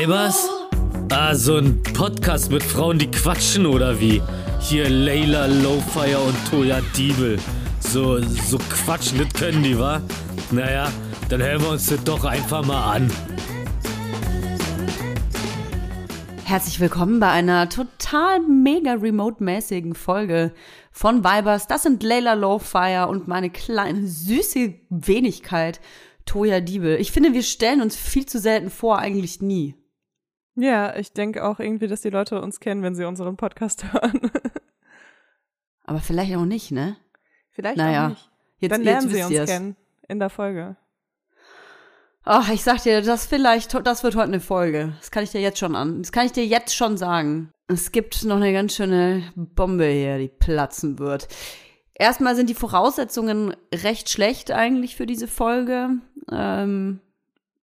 Weibers? Ah, so ein Podcast mit Frauen, die quatschen oder wie? Hier Layla Lowfire und Toya Diebel. So, so quatschen, das können die, wa? Naja, dann hören wir uns das doch einfach mal an. Herzlich willkommen bei einer total mega remote-mäßigen Folge von Vibers. Das sind Layla Lowfire und meine kleine süße Wenigkeit Toya Diebel. Ich finde, wir stellen uns viel zu selten vor, eigentlich nie. Ja, ich denke auch irgendwie, dass die Leute uns kennen, wenn sie unseren Podcast hören. Aber vielleicht auch nicht, ne? Vielleicht Naja, auch nicht. Jetzt, Dann lernen jetzt sie uns ihr's. kennen in der Folge. Ach, ich sag dir, das vielleicht, das wird heute eine Folge. Das kann ich dir jetzt schon an. Das kann ich dir jetzt schon sagen. Es gibt noch eine ganz schöne Bombe hier, die platzen wird. Erstmal sind die Voraussetzungen recht schlecht eigentlich für diese Folge. Ähm,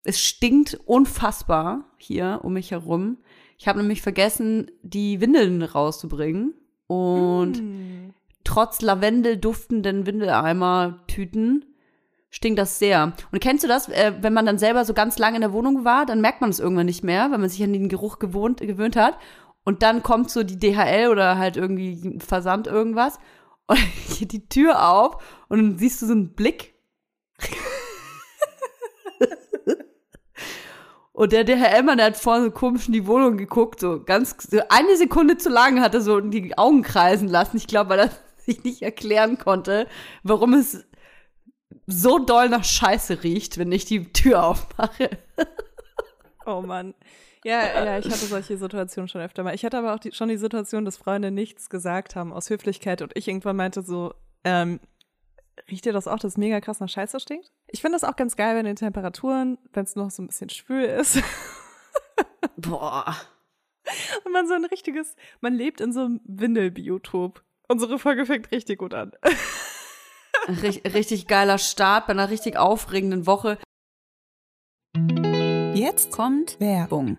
es stinkt unfassbar hier um mich herum. Ich habe nämlich vergessen, die Windeln rauszubringen. Und Mm. trotz Lavendel duftenden Windeleimer-Tüten stinkt das sehr. Und kennst du das, äh, wenn man dann selber so ganz lange in der Wohnung war, dann merkt man es irgendwann nicht mehr, wenn man sich an den Geruch gewohnt, gewöhnt hat. Und dann kommt so die DHL oder halt irgendwie Versand irgendwas und geht die Tür auf und dann siehst du so einen Blick. Und der DHL-Mann, der hat vorhin so komisch in die Wohnung geguckt, so ganz, so eine Sekunde zu lang hat er so die Augen kreisen lassen. Ich glaube, weil er sich nicht erklären konnte, warum es so doll nach Scheiße riecht, wenn ich die Tür aufmache. Oh Mann. Ja, ja, ich hatte solche Situationen schon öfter mal. Ich hatte aber auch die, schon die Situation, dass Freunde nichts gesagt haben aus Höflichkeit und ich irgendwann meinte so, ähm, riecht dir das auch, dass es mega krass nach Scheiße stinkt? Ich finde das auch ganz geil, wenn die Temperaturen, wenn es noch so ein bisschen schwül ist Boah. und man so ein richtiges, man lebt in so einem Windelbiotop. Unsere Folge fängt richtig gut an. Richt, richtig geiler Start bei einer richtig aufregenden Woche. Jetzt kommt Werbung.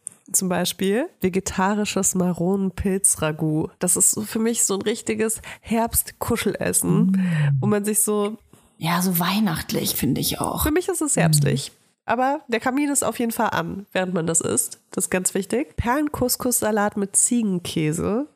zum Beispiel vegetarisches Maronenpilz-Ragout. Das ist so für mich so ein richtiges Herbst-Kuschelessen, wo man sich so, Ja, so weihnachtlich finde ich auch. für mich ist es herbstlich. Aber der Kamin ist auf jeden Fall an, während man das isst. Das ist ganz wichtig. Perlenkuskussalat mit Ziegenkäse.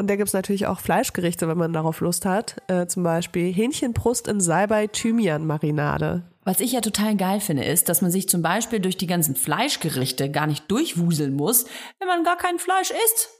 Und da gibt's natürlich auch Fleischgerichte, wenn man darauf Lust hat. Äh, zum Beispiel Hähnchenbrust in Salbei-Thymian-Marinade. Was ich ja total geil finde, ist, dass man sich zum Beispiel durch die ganzen Fleischgerichte gar nicht durchwuseln muss, wenn man gar kein Fleisch isst.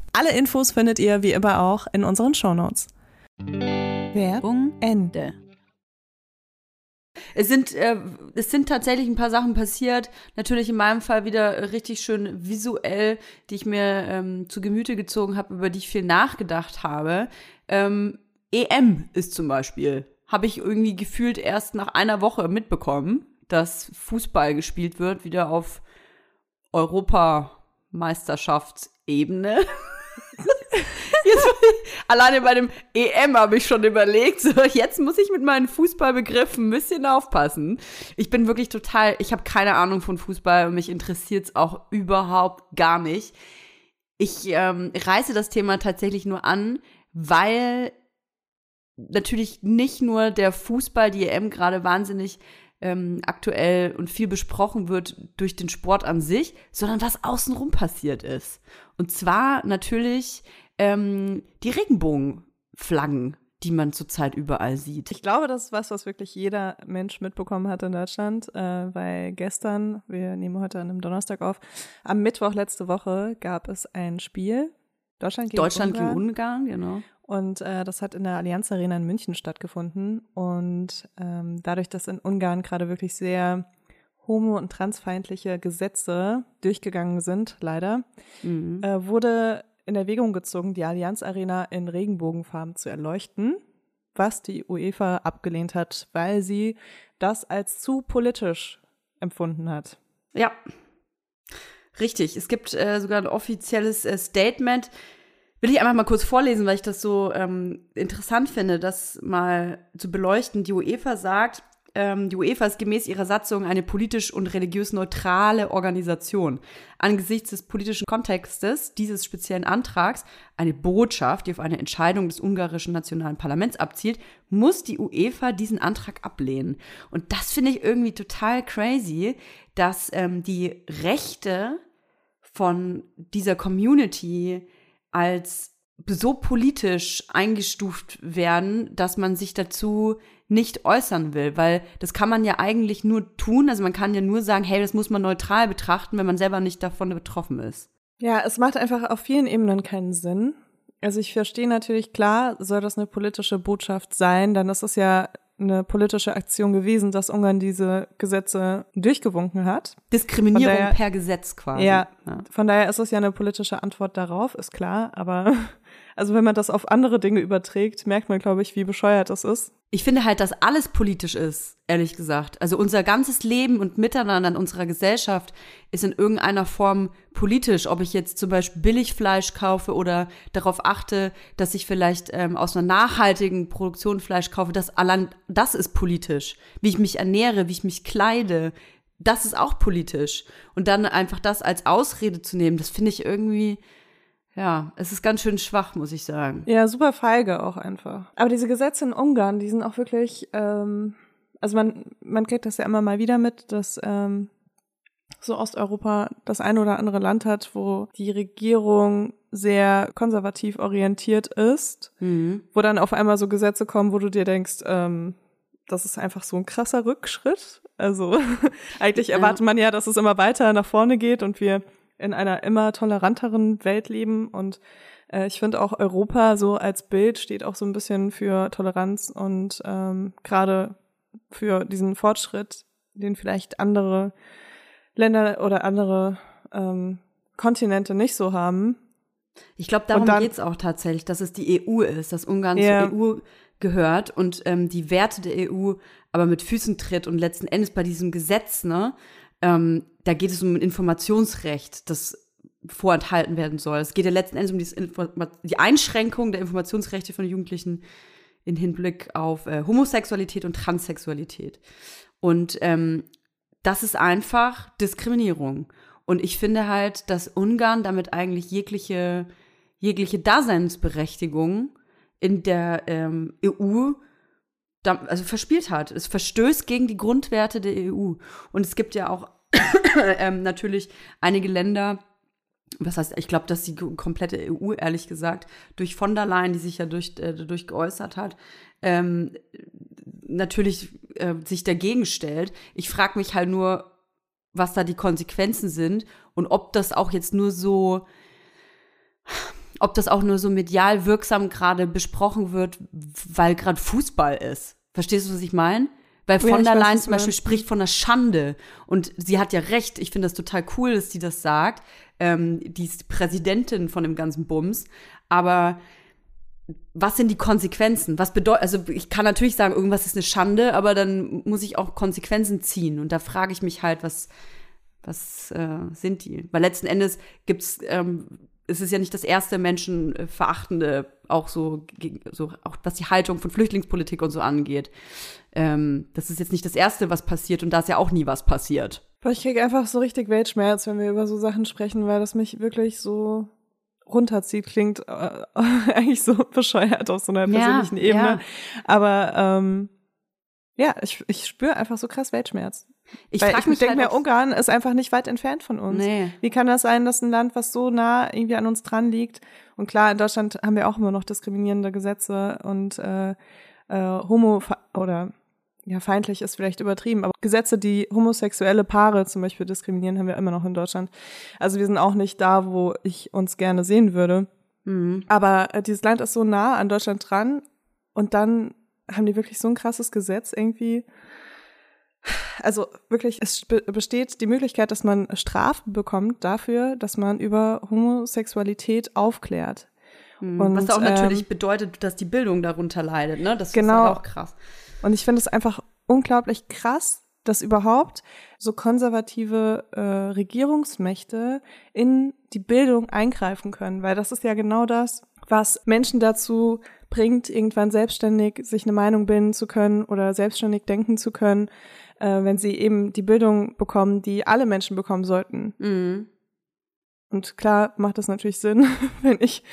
Alle Infos findet ihr wie immer auch in unseren Shownotes. Werbung Ende. Es sind, äh, es sind tatsächlich ein paar Sachen passiert. Natürlich in meinem Fall wieder richtig schön visuell, die ich mir ähm, zu Gemüte gezogen habe, über die ich viel nachgedacht habe. Ähm, EM ist zum Beispiel, habe ich irgendwie gefühlt erst nach einer Woche mitbekommen, dass Fußball gespielt wird, wieder auf Europameisterschaftsebene. Jetzt, alleine bei dem EM habe ich schon überlegt, so jetzt muss ich mit meinen Fußballbegriffen ein bisschen aufpassen. Ich bin wirklich total, ich habe keine Ahnung von Fußball und mich interessiert es auch überhaupt gar nicht. Ich ähm, reiße das Thema tatsächlich nur an, weil natürlich nicht nur der Fußball, die EM gerade wahnsinnig ähm, aktuell und viel besprochen wird durch den Sport an sich, sondern was außenrum passiert ist. Und zwar natürlich ähm, die Regenbogenflaggen, die man zurzeit überall sieht. Ich glaube, das ist was, was wirklich jeder Mensch mitbekommen hat in Deutschland, äh, weil gestern, wir nehmen heute an einem Donnerstag auf, am Mittwoch letzte Woche gab es ein Spiel. Deutschland gegen Deutschland Ungarn. gegen Ungarn, genau. Und äh, das hat in der Allianz Arena in München stattgefunden. Und ähm, dadurch, dass in Ungarn gerade wirklich sehr homo- und transfeindliche Gesetze durchgegangen sind, leider, Mhm. äh, wurde in Erwägung gezogen, die Allianz Arena in Regenbogenfarben zu erleuchten, was die UEFA abgelehnt hat, weil sie das als zu politisch empfunden hat. Ja. Richtig. Es gibt äh, sogar ein offizielles äh, Statement. Will ich einfach mal kurz vorlesen, weil ich das so ähm, interessant finde, das mal zu beleuchten. Die UEFA sagt, die UEFA ist gemäß ihrer Satzung eine politisch und religiös neutrale Organisation. Angesichts des politischen Kontextes dieses speziellen Antrags, eine Botschaft, die auf eine Entscheidung des ungarischen nationalen Parlaments abzielt, muss die UEFA diesen Antrag ablehnen. Und das finde ich irgendwie total crazy, dass ähm, die Rechte von dieser Community als so politisch eingestuft werden, dass man sich dazu nicht äußern will, weil das kann man ja eigentlich nur tun, also man kann ja nur sagen, hey, das muss man neutral betrachten, wenn man selber nicht davon betroffen ist. Ja, es macht einfach auf vielen Ebenen keinen Sinn. Also ich verstehe natürlich, klar, soll das eine politische Botschaft sein, dann ist es ja eine politische Aktion gewesen, dass Ungarn diese Gesetze durchgewunken hat. Diskriminierung daher- per Gesetz quasi. Ja, ja. von daher ist es ja eine politische Antwort darauf, ist klar. Aber also wenn man das auf andere Dinge überträgt, merkt man, glaube ich, wie bescheuert das ist. Ich finde halt, dass alles politisch ist, ehrlich gesagt. Also unser ganzes Leben und Miteinander in unserer Gesellschaft ist in irgendeiner Form politisch. Ob ich jetzt zum Beispiel Billigfleisch kaufe oder darauf achte, dass ich vielleicht ähm, aus einer nachhaltigen Produktion Fleisch kaufe, das allein das ist politisch. Wie ich mich ernähre, wie ich mich kleide, das ist auch politisch. Und dann einfach das als Ausrede zu nehmen, das finde ich irgendwie, ja, es ist ganz schön schwach, muss ich sagen. Ja, super feige auch einfach. Aber diese Gesetze in Ungarn, die sind auch wirklich, ähm, also man, man kriegt das ja immer mal wieder mit, dass ähm, so Osteuropa das eine oder andere Land hat, wo die Regierung sehr konservativ orientiert ist, Mhm. wo dann auf einmal so Gesetze kommen, wo du dir denkst, ähm, das ist einfach so ein krasser Rückschritt. Also eigentlich Ja. erwartet man ja, dass es immer weiter nach vorne geht und wir in einer immer toleranteren Welt leben und äh, ich finde auch Europa so als Bild steht auch so ein bisschen für Toleranz und ähm, gerade für diesen Fortschritt, den vielleicht andere Länder oder andere ähm, Kontinente nicht so haben. Ich glaube, darum dann- geht's auch tatsächlich, dass es die EU ist, dass Ungarn Ja. zur EU gehört und ähm, die Werte der EU aber mit Füßen tritt und letzten Endes bei diesem Gesetz, ne, ähm, da geht es um ein Informationsrecht, das vorenthalten werden soll. Es geht ja letzten Endes um Informa die Einschränkung der Informationsrechte von Jugendlichen in Hinblick auf äh, Homosexualität und Transsexualität. Und ähm, das ist einfach Diskriminierung. Und ich finde halt, dass Ungarn damit eigentlich jegliche, jegliche Daseinsberechtigung in der ähm, EU also verspielt hat. Es verstößt gegen die Grundwerte der EU. Und es gibt ja auch ähm, natürlich einige Länder, was heißt, ich glaube, dass die komplette EU, ehrlich gesagt, durch von der Leyen, die sich ja durch, äh, dadurch geäußert hat, ähm, natürlich äh, sich dagegen stellt. Ich frage mich halt nur, was da die Konsequenzen sind und ob das auch jetzt nur so, ob das auch nur so medial wirksam gerade besprochen wird, weil gerade Fußball ist. Verstehst du, was ich meine? Weil von der Leyen zum Beispiel spricht von einer Schande. Und sie hat ja recht. Ich finde das total cool, dass sie das sagt. Ähm, die ist Präsidentin von dem ganzen Bums. Aber was sind die Konsequenzen? Was bedeutet, also ich kann natürlich sagen, irgendwas ist eine Schande, aber dann muss ich auch Konsequenzen ziehen. Und da frage ich mich halt, was, was äh, sind die? Weil letzten Endes gibt's, ähm, es ist ja nicht das erste menschenverachtende, auch so, gegen- so, auch was die Haltung von Flüchtlingspolitik und so angeht. Ähm, das ist jetzt nicht das erste, was passiert und da ist ja auch nie was passiert. Ich kriege einfach so richtig Weltschmerz, wenn wir über so Sachen sprechen, weil das mich wirklich so runterzieht. Klingt äh, eigentlich so bescheuert auf so einer Ja, persönlichen Ebene. ja. Aber ähm, ja, ich, ich spüre einfach so krass Weltschmerz. Ich Weil ich mich denke halt, mir, Ungarn ist einfach nicht weit entfernt von uns. Nee. Wie kann das sein, dass ein Land, was so nah irgendwie an uns dran liegt, und klar, in Deutschland haben wir auch immer noch diskriminierende Gesetze und äh, äh, homo oder ja, feindlich ist vielleicht übertrieben, aber Gesetze, die homosexuelle Paare zum Beispiel diskriminieren, haben wir immer noch in Deutschland. Also wir sind auch nicht da, wo ich uns gerne sehen würde. Mhm. Aber äh, dieses Land ist so nah an Deutschland dran und dann haben die wirklich so ein krasses Gesetz irgendwie. Also wirklich, es be- besteht die Möglichkeit, dass man Strafen bekommt dafür, dass man über Homosexualität aufklärt. Und, was auch natürlich ähm, bedeutet, dass die Bildung darunter leidet, ne? Das Genau. ist halt auch krass. Und ich finde es einfach unglaublich krass, dass überhaupt so konservative äh, Regierungsmächte in die Bildung eingreifen können, weil das ist ja genau das, was Menschen dazu bringt, irgendwann selbstständig sich eine Meinung bilden zu können oder selbstständig denken zu können, äh, wenn sie eben die Bildung bekommen, die alle Menschen bekommen sollten. Mhm. Und klar macht das natürlich Sinn, wenn ich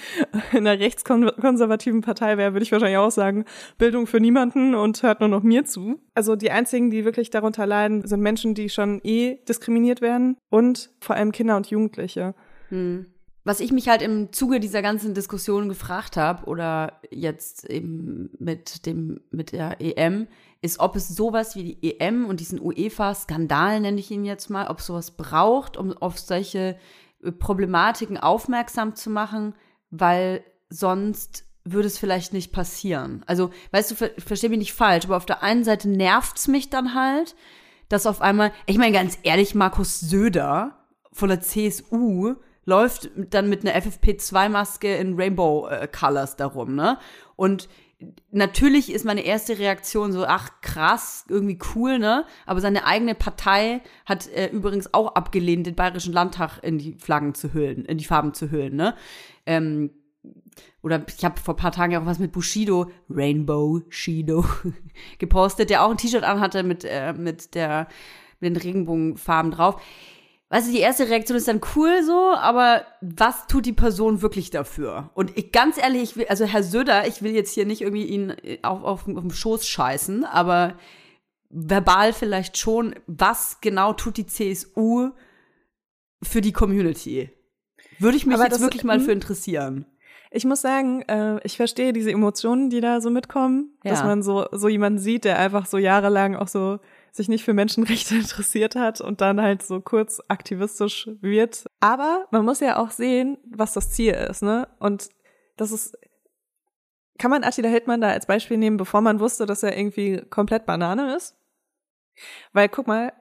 in einer rechtskonservativen Partei wäre, würde ich wahrscheinlich auch sagen, Bildung für niemanden und hört nur noch mir zu. Also die einzigen, die wirklich darunter leiden, sind Menschen, die schon eh diskriminiert werden und vor allem Kinder und Jugendliche. Hm. Was ich mich halt im Zuge dieser ganzen Diskussion gefragt habe oder jetzt eben mit dem mit der EM ist, ob es sowas wie die EM und diesen UEFA-Skandal nenne ich ihn jetzt mal, ob es sowas braucht, um auf solche äh, Problematiken aufmerksam zu machen, weil sonst würde es vielleicht nicht passieren. Also, weißt du, ver versteh mich nicht falsch, aber auf der einen Seite nervt's mich dann halt, dass auf einmal, ich meine ganz ehrlich, Markus Söder von der CSU läuft dann mit einer FFP2-Maske in Rainbow äh, Colors darum, ne? Und natürlich ist meine erste Reaktion so, ach krass, irgendwie cool, ne? Aber seine eigene Partei hat äh, übrigens auch abgelehnt, den Bayerischen Landtag in die Flaggen zu hüllen, in die Farben zu hüllen, ne? Ähm, oder ich habe vor paar Tagen ja auch was mit Bushido, Rainbow Shido, gepostet, der auch ein T-Shirt anhatte mit, äh, mit, der, mit den Regenbogenfarben drauf. Weißt du, die erste Reaktion ist dann cool so, aber was tut die Person wirklich dafür? Und ich ganz ehrlich, ich will, also Herr Söder, ich will jetzt hier nicht irgendwie ihn äh, auf, auf, auf dem Schoß scheißen, aber verbal vielleicht schon, was genau tut die CSU für die Community? Würde ich mich Aber jetzt das- wirklich mal mhm. für interessieren. Ich muss sagen, äh, ich verstehe diese Emotionen, die da so mitkommen, dass Ja. man so, so jemanden sieht, der einfach so jahrelang auch so sich nicht für Menschenrechte interessiert hat und dann halt so kurz aktivistisch wird. Aber man muss ja auch sehen, was das Ziel ist, ne? Und das ist, kann man Attila Hildmann da als Beispiel nehmen, bevor man wusste, dass er irgendwie komplett Banane ist? Weil guck mal,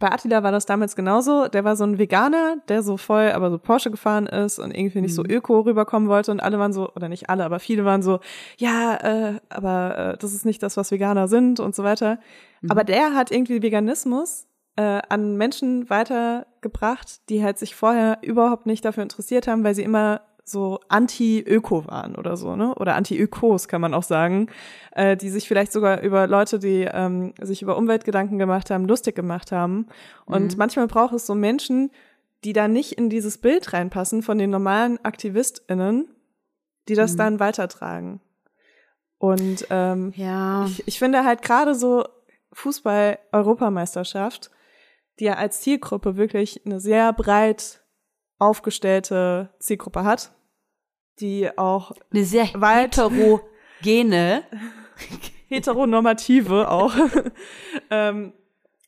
bei Attila war das damals genauso. Der war so ein Veganer, der so voll, aber so Porsche gefahren ist und irgendwie nicht so Mhm. öko rüberkommen wollte. Und alle waren so, oder nicht alle, aber viele waren so, ja, äh, aber äh, das ist nicht das, was Veganer sind und so weiter. Mhm. Aber der hat irgendwie Veganismus äh, an Menschen weitergebracht, die halt sich vorher überhaupt nicht dafür interessiert haben, weil sie immer so anti-öko waren oder so, ne? Oder anti-ökos kann man auch sagen, äh, die sich vielleicht sogar über Leute, die ähm, sich über Umweltgedanken gemacht haben, lustig gemacht haben. Und Mhm. manchmal braucht es so Menschen, die da nicht in dieses Bild reinpassen von den normalen AktivistInnen, die das Mhm. dann weitertragen. Und ähm, Ja. ich, ich finde halt gerade so Fußball-Europameisterschaft, die ja als Zielgruppe wirklich eine sehr breit aufgestellte Zielgruppe hat, die auch Eine sehr Weit- heterogene. heteronormative auch, ähm,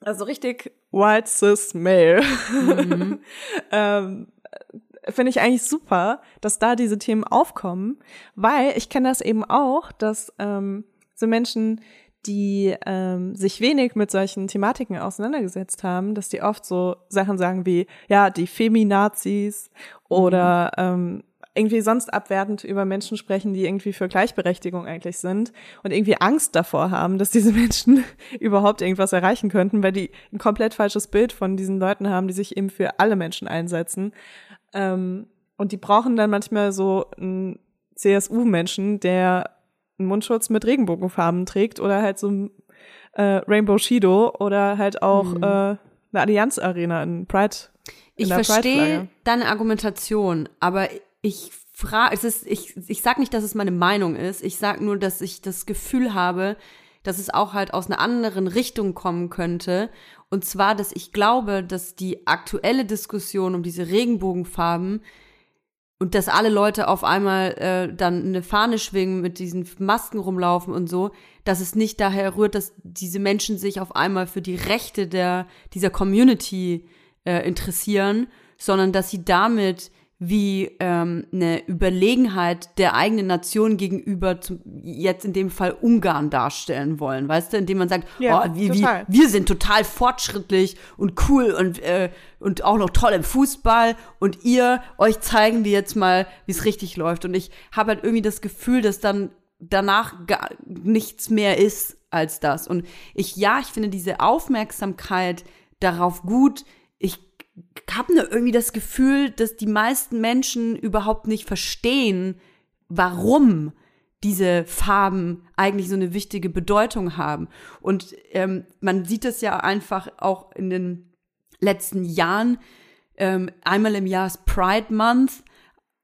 also richtig white cis male, Mhm. ähm, finde ich eigentlich super, dass da diese Themen aufkommen, weil ich kenne das eben auch, dass ähm, so Menschen, die ähm, sich wenig mit solchen Thematiken auseinandergesetzt haben, dass die oft so Sachen sagen wie, ja, die Feminazis oder ähm, irgendwie sonst abwertend über Menschen sprechen, die irgendwie für Gleichberechtigung eigentlich sind und irgendwie Angst davor haben, dass diese Menschen überhaupt irgendwas erreichen könnten, weil die ein komplett falsches Bild von diesen Leuten haben, die sich eben für alle Menschen einsetzen. Ähm, und die brauchen dann manchmal so einen CSU-Menschen, der einen Mundschutz mit Regenbogenfarben trägt oder halt so ein äh, Rainbow Shido oder halt auch Mhm. äh, eine Allianz Arena in Pride. In Ich verstehe deine Argumentation, aber ich frage, es ist, ich, ich sag nicht, dass es meine Meinung ist. Ich sag nur, dass ich das Gefühl habe, dass es auch halt aus einer anderen Richtung kommen könnte. Und zwar, dass ich glaube, dass die aktuelle Diskussion um diese Regenbogenfarben und dass alle Leute auf einmal äh, dann eine Fahne schwingen, mit diesen Masken rumlaufen und so, dass es nicht daher rührt, dass diese Menschen sich auf einmal für die Rechte der, dieser Community äh, interessieren, sondern dass sie damit wie ähm, eine Überlegenheit der eigenen Nation gegenüber zum, jetzt in dem Fall Ungarn darstellen wollen, weißt du, indem man sagt, Ja, oh, wir, total. wir, wir sind total fortschrittlich und cool und, äh, und auch noch toll im Fußball und ihr, euch zeigen wir jetzt mal, wie es richtig läuft. Und ich habe halt irgendwie das Gefühl, dass dann danach gar nichts mehr ist als das. Und ich, ja, ich finde diese Aufmerksamkeit darauf gut. Ich habe nur irgendwie das Gefühl, dass die meisten Menschen überhaupt nicht verstehen, warum diese Farben eigentlich so eine wichtige Bedeutung haben. Und ähm, man sieht es ja einfach auch in den letzten Jahren. Ähm, einmal im Jahr ist Pride Month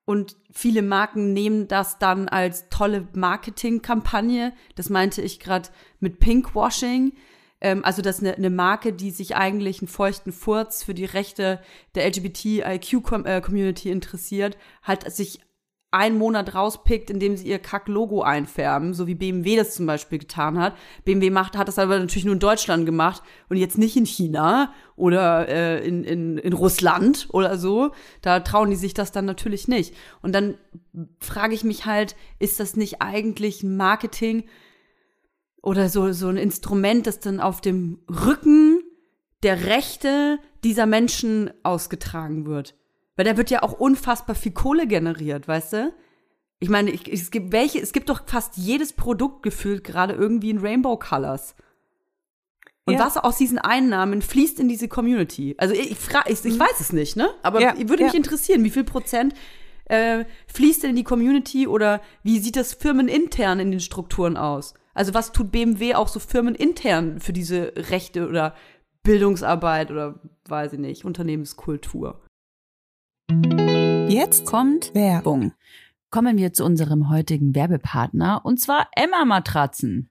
und viele Marken nehmen das dann als tolle Marketingkampagne. Das meinte ich gerade mit Pinkwashing. Ähm, also, dass eine, eine Marke, die sich eigentlich einen feuchten Furz für die Rechte der LGBTIQ-Community interessiert, halt sich einen Monat rauspickt, indem sie ihr Kack-Logo einfärben, so wie BMW das zum Beispiel getan hat. BMW macht, hat das aber natürlich nur in Deutschland gemacht und jetzt nicht in China oder äh, in, in, in Russland oder so. Da trauen die sich das dann natürlich nicht. Und dann frage ich mich halt, ist das nicht eigentlich Marketing oder so, so ein Instrument, das dann auf dem Rücken der Rechte dieser Menschen ausgetragen wird? Weil da wird ja auch unfassbar viel Kohle generiert, weißt du? Ich meine, ich, es gibt welche, es gibt doch fast jedes Produkt gefühlt gerade irgendwie in Rainbow Colors. Und Ja. was aus diesen Einnahmen fließt in diese Community? Also ich, ich, ich, ich weiß es nicht, ne? Aber Ja, würde mich ja. interessieren, wie viel Prozent äh, fließt denn in die Community oder wie sieht das firmenintern in den Strukturen aus? Also was tut BMW auch so firmenintern für diese Rechte oder Bildungsarbeit oder weiß ich nicht, Unternehmenskultur? Jetzt kommt Werbung. Kommen wir zu unserem heutigen Werbepartner und zwar Emma Matratzen.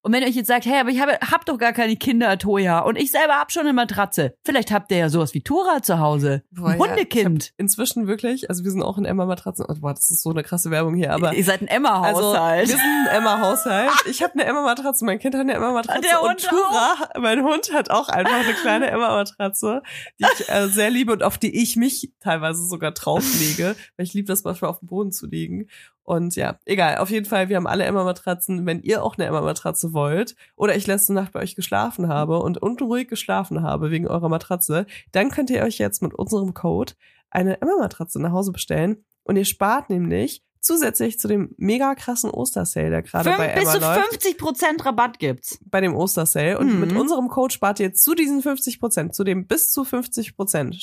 Und wenn ihr euch jetzt sagt, hey, aber ich habe hab doch gar keine Kinder, Toja, und ich selber hab schon eine Matratze. Vielleicht habt ihr ja sowas wie Tora zu Hause. Boah, Ein ja, Hundekind. Inzwischen wirklich, also wir sind auch in Emma-Matratzen. Oh, boah, das ist so eine krasse Werbung hier, aber. ihr seid ein Also, Emma-Haushalt. wir sind ein Emma-Haushalt. Ich habe eine Emma-Matratze, mein Kind hat eine Emma-Matratze. Der Und Hund Tura, mein Hund, hat auch einfach eine kleine Emma-Matratze, die ich äh, sehr liebe und auf die ich mich teilweise sogar drauflege, weil ich liebe das manchmal auf dem Boden zu liegen. Und ja, egal, auf jeden Fall, wir haben alle Emma-Matratzen. Wenn ihr auch eine Emma-Matratze wollt oder ich letzte Nacht bei euch geschlafen habe und unruhig geschlafen habe wegen eurer Matratze, dann könnt ihr euch jetzt mit unserem Code eine Emma-Matratze nach Hause bestellen und ihr spart nämlich zusätzlich zu dem mega krassen Ostersale, der gerade bei bis Emma zu läuft, 50 Prozent Rabatt gibt's. bei dem Ostersale. Und Mhm. mit unserem Code spart ihr zu diesen 50 Prozent, zu dem bis zu 50 Prozent,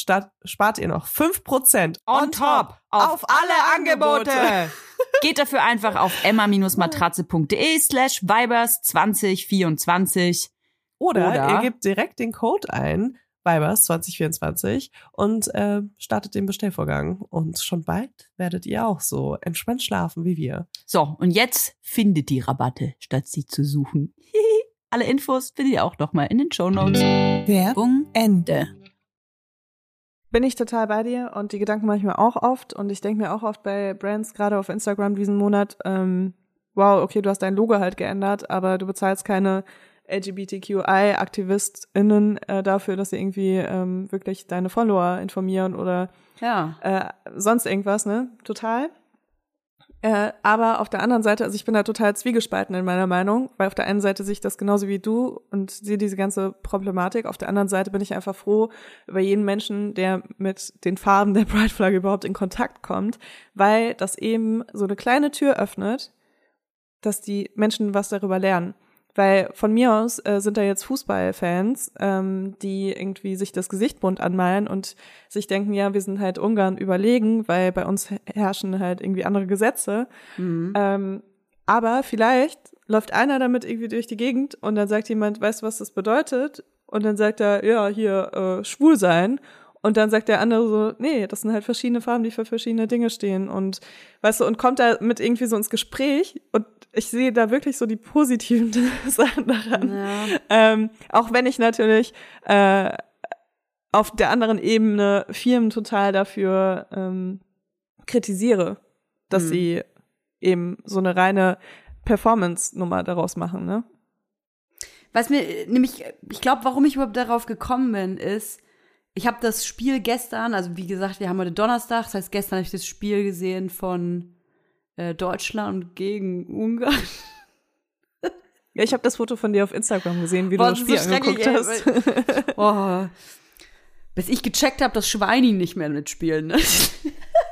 spart ihr noch 5 Prozent On top auf alle Angebote. Geht dafür einfach auf emma-matratze.de slash vibers 2024. Oder, Oder- ihr gebt direkt den Code ein, Vibers 2024 und äh, startet den Bestellvorgang. Und schon bald werdet ihr auch so entspannt schlafen wie wir. So, und jetzt findet die Rabatte, statt sie zu suchen. Alle Infos findet ihr auch nochmal in den Shownotes. Werbung Ende. Bin ich total bei dir und die Gedanken mache ich mir auch oft und ich denke mir auch oft bei Brands, gerade auf Instagram diesen Monat, ähm, wow, okay, du hast dein Logo halt geändert, aber du bezahlst keine LGBTQI-AktivistInnen äh, dafür, dass sie irgendwie ähm, wirklich deine Follower informieren oder Ja. äh, sonst irgendwas, ne? Total. Äh, aber auf der anderen Seite, also ich bin da total zwiegespalten in meiner Meinung, weil auf der einen Seite sehe ich das genauso wie du und sehe diese ganze Problematik. Auf der anderen Seite bin ich einfach froh über jeden Menschen, der mit den Farben der Pride-Flagge überhaupt in Kontakt kommt, weil das eben so eine kleine Tür öffnet, dass die Menschen was darüber lernen. Weil von mir aus äh, sind da jetzt Fußballfans, ähm, die irgendwie sich das Gesicht bunt anmalen und sich denken, ja, wir sind halt Ungarn überlegen, weil bei uns herrschen halt irgendwie andere Gesetze. Mhm. Ähm, aber vielleicht läuft einer damit irgendwie durch die Gegend und dann sagt jemand, weißt du, was das bedeutet? Und dann sagt er, ja, hier, äh, schwul sein. Und dann sagt der andere so, nee, das sind halt verschiedene Farben, die für verschiedene Dinge stehen. Und weißt du, und kommt da mit irgendwie so ins Gespräch und ich sehe da wirklich so die positiven Sachen daran. Ja. Ähm, auch wenn ich natürlich äh, auf der anderen Ebene Firmen total dafür ähm, kritisiere, dass Mhm. sie eben so eine reine Performance-Nummer daraus machen, ne? Was mir äh, nämlich, ich glaube, warum ich überhaupt darauf gekommen bin, ist, ich habe das Spiel gestern, also wie gesagt, wir haben heute Donnerstag, das heißt, gestern habe ich das Spiel gesehen von äh, Deutschland gegen Ungarn. Ja, ich habe das Foto von dir auf Instagram gesehen, wie Boah, du das Spiel so angeguckt hast. Boah. Bis ich gecheckt habe, dass Schweini nicht mehr mitspielen. Ne?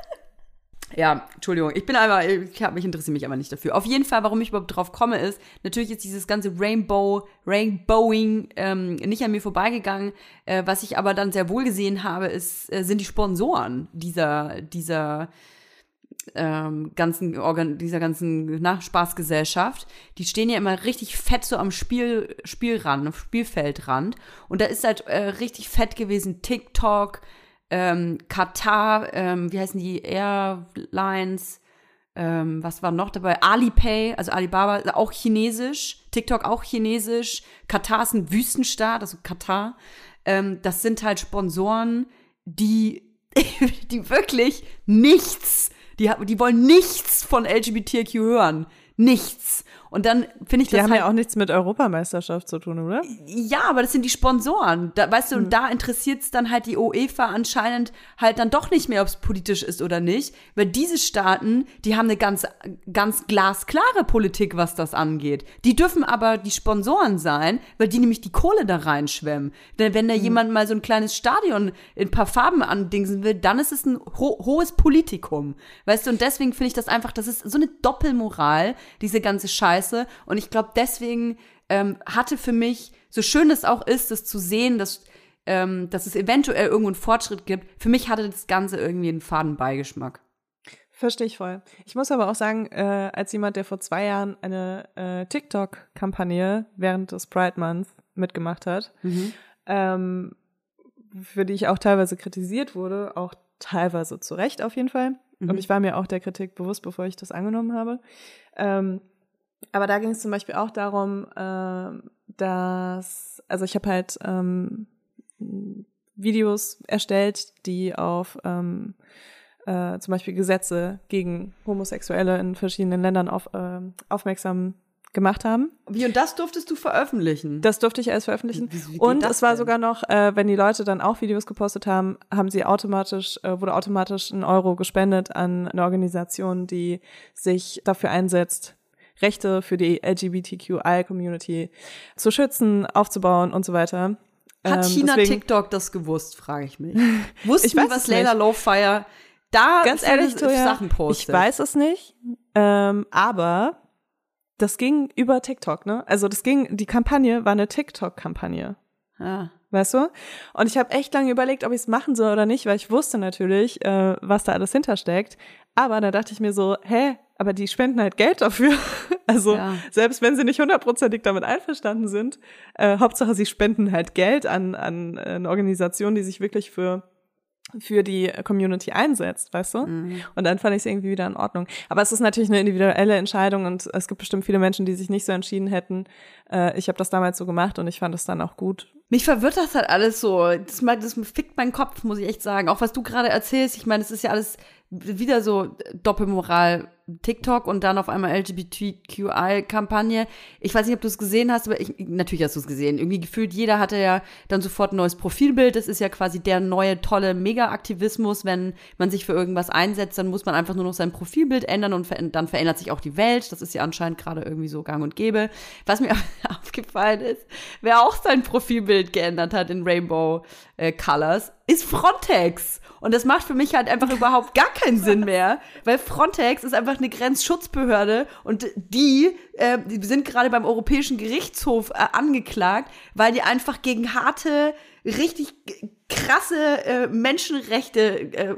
ja, Entschuldigung. Ich bin einfach, ich, hab, ich interessiere mich aber nicht dafür. Auf jeden Fall, warum ich überhaupt drauf komme, ist, natürlich ist dieses ganze Rainbow, Rainbowing ähm, nicht an mir vorbeigegangen. Äh, was ich aber dann sehr wohl gesehen habe, ist, äh, sind die Sponsoren dieser, dieser ähm, ganzen Organ dieser ganzen na, Spaßgesellschaft, die stehen ja immer richtig fett so am Spiel Spielrand, Spielfeldrand. Und da ist halt äh, richtig fett gewesen TikTok, ähm, Katar, ähm, wie heißen die? Airlines, ähm, was war noch dabei? Alipay, also Alibaba, auch chinesisch, TikTok auch chinesisch, Katar ist ein Wüstenstaat, also Katar. Ähm, das sind halt Sponsoren, die, die wirklich nichts, die, die wollen nichts von LGBTQ hören. Nichts. Und dann finde ich Die das haben halt, ja auch nichts mit Europameisterschaft zu tun, oder? ja, aber das sind die Sponsoren. Da, weißt du, und da interessiert es dann halt die UEFA anscheinend halt dann doch nicht mehr, ob es politisch ist oder nicht. Weil diese Staaten, die haben eine ganz, ganz glasklare Politik, was das angeht. Die dürfen aber die Sponsoren sein, weil die nämlich die Kohle da reinschwemmen. Denn wenn da jemand mal so ein kleines Stadion in ein paar Farben andingsen will, dann ist es ein ho hohes Politikum. Weißt du, und deswegen finde ich das einfach, das ist so eine Doppelmoral, diese ganze Scheiße. Und ich glaube, deswegen ähm, hatte für mich, so schön es auch ist, das zu sehen, dass, ähm, dass es eventuell irgendwo einen Fortschritt gibt, für mich hatte das Ganze irgendwie einen faden Beigeschmack. Verstehe ich voll. Ich muss aber auch sagen, äh, als jemand, der vor zwei Jahren eine äh, TikTok-Kampagne während des Pride Month mitgemacht hat, ähm, für die ich auch teilweise kritisiert wurde, auch teilweise zu Recht auf jeden Fall. Und ich war mir auch der Kritik bewusst, bevor ich das angenommen habe. Ähm, aber da ging es zum Beispiel auch darum, ähm, dass, also ich habe halt ähm, Videos erstellt, die auf ähm, äh, zum Beispiel Gesetze gegen Homosexuelle in verschiedenen Ländern auf, ähm, aufmerksam gemacht haben. Wie, und das durftest du veröffentlichen? Das durfte ich alles veröffentlichen. Wie- wie und es war denn? sogar noch, äh, wenn die Leute dann auch Videos gepostet haben, haben sie automatisch, äh, wurde automatisch ein Euro gespendet an eine Organisation, die sich dafür einsetzt, Rechte für die LGBTQI-Community zu schützen, aufzubauen und so weiter. Hat Ähm, China deswegen- TikTok das gewusst, frage ich mich. Wussten Ich die, was Layla. Lowfire da Ganz ehrlich, Toja, Sachen postet? ich weiß es nicht, ähm, aber das ging über TikTok, ne? Also das ging, die Kampagne war eine TikTok-Kampagne. Ja. Weißt du? Und ich habe echt lange überlegt, ob ich es machen soll oder nicht, weil ich wusste natürlich, äh, was da alles hintersteckt. Aber da dachte ich mir so, hä, aber die spenden halt Geld dafür. Also Ja. selbst wenn sie nicht hundertprozentig damit einverstanden sind, äh, Hauptsache sie spenden halt Geld an, an eine Organisation, die sich wirklich für für die Community einsetzt, weißt du? Mhm. Und dann fand ich es irgendwie wieder in Ordnung. Aber es ist natürlich eine individuelle Entscheidung und es gibt bestimmt viele Menschen, die sich nicht so entschieden hätten. Äh, ich habe das damals so gemacht und ich fand es dann auch gut. Mich verwirrt das halt alles so. Das, das fickt meinen Kopf, muss ich echt sagen. Auch was du gerade erzählst, ich meine, es ist ja alles wieder so Doppelmoral. TikTok und dann auf einmal LGBTQI-Kampagne. Ich weiß nicht, ob du es gesehen hast, aber ich, natürlich hast du es gesehen. Irgendwie gefühlt jeder hatte ja dann sofort ein neues Profilbild. Das ist ja quasi der neue tolle Mega-Aktivismus. Wenn man sich für irgendwas einsetzt, dann muss man einfach nur noch sein Profilbild ändern und ver dann verändert sich auch die Welt. Das ist ja anscheinend gerade irgendwie so gang und gäbe. Was mir aufgefallen ist, wer auch sein Profilbild geändert hat in Rainbow äh, Colors, ist Frontex. Und das macht für mich halt einfach überhaupt gar keinen Sinn mehr, weil Frontex ist einfach eine Grenzschutzbehörde und die, äh, die sind gerade beim Europäischen Gerichtshof äh, angeklagt, weil die einfach gegen harte, richtig krasse äh, Menschenrechte äh,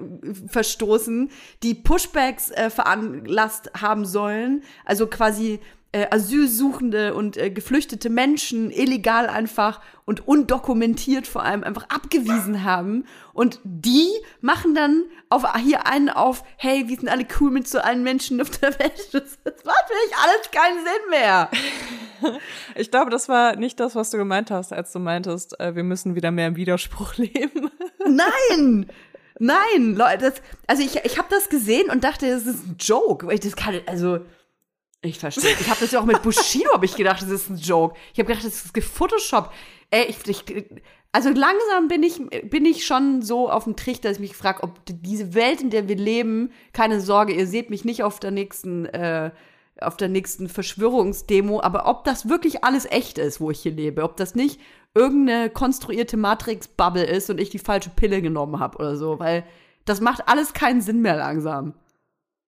verstoßen, die Pushbacks äh, veranlasst haben sollen, also quasi äh, Asylsuchende und äh, geflüchtete Menschen illegal einfach und undokumentiert vor allem einfach abgewiesen haben. Und die machen dann auf, hier einen auf, hey, wir sind alle cool mit so allen Menschen auf der Welt. Das, das macht für mich alles keinen Sinn mehr. Ich glaube, das war nicht das, was du gemeint hast, als du meintest, äh, wir müssen wieder mehr im Widerspruch leben. Nein! Nein, Leute, das, also ich, ich habe das gesehen und dachte, das ist ein Joke. das kann, also, ich verstehe. Ich habe das ja auch mit Bushido, habe ich gedacht, das ist ein Joke. Ich habe gedacht, das ist gefotoshoppt. Ey, ich, ich, also langsam bin ich, bin ich schon so auf dem Trichter, dass ich mich frage, ob diese Welt, in der wir leben, keine Sorge, ihr seht mich nicht auf der nächsten, äh, auf der nächsten Verschwörungsdemo, aber ob das wirklich alles echt ist, wo ich hier lebe, ob das nicht irgendeine konstruierte Matrix-Bubble ist und ich die falsche Pille genommen habe oder so, weil das macht alles keinen Sinn mehr langsam.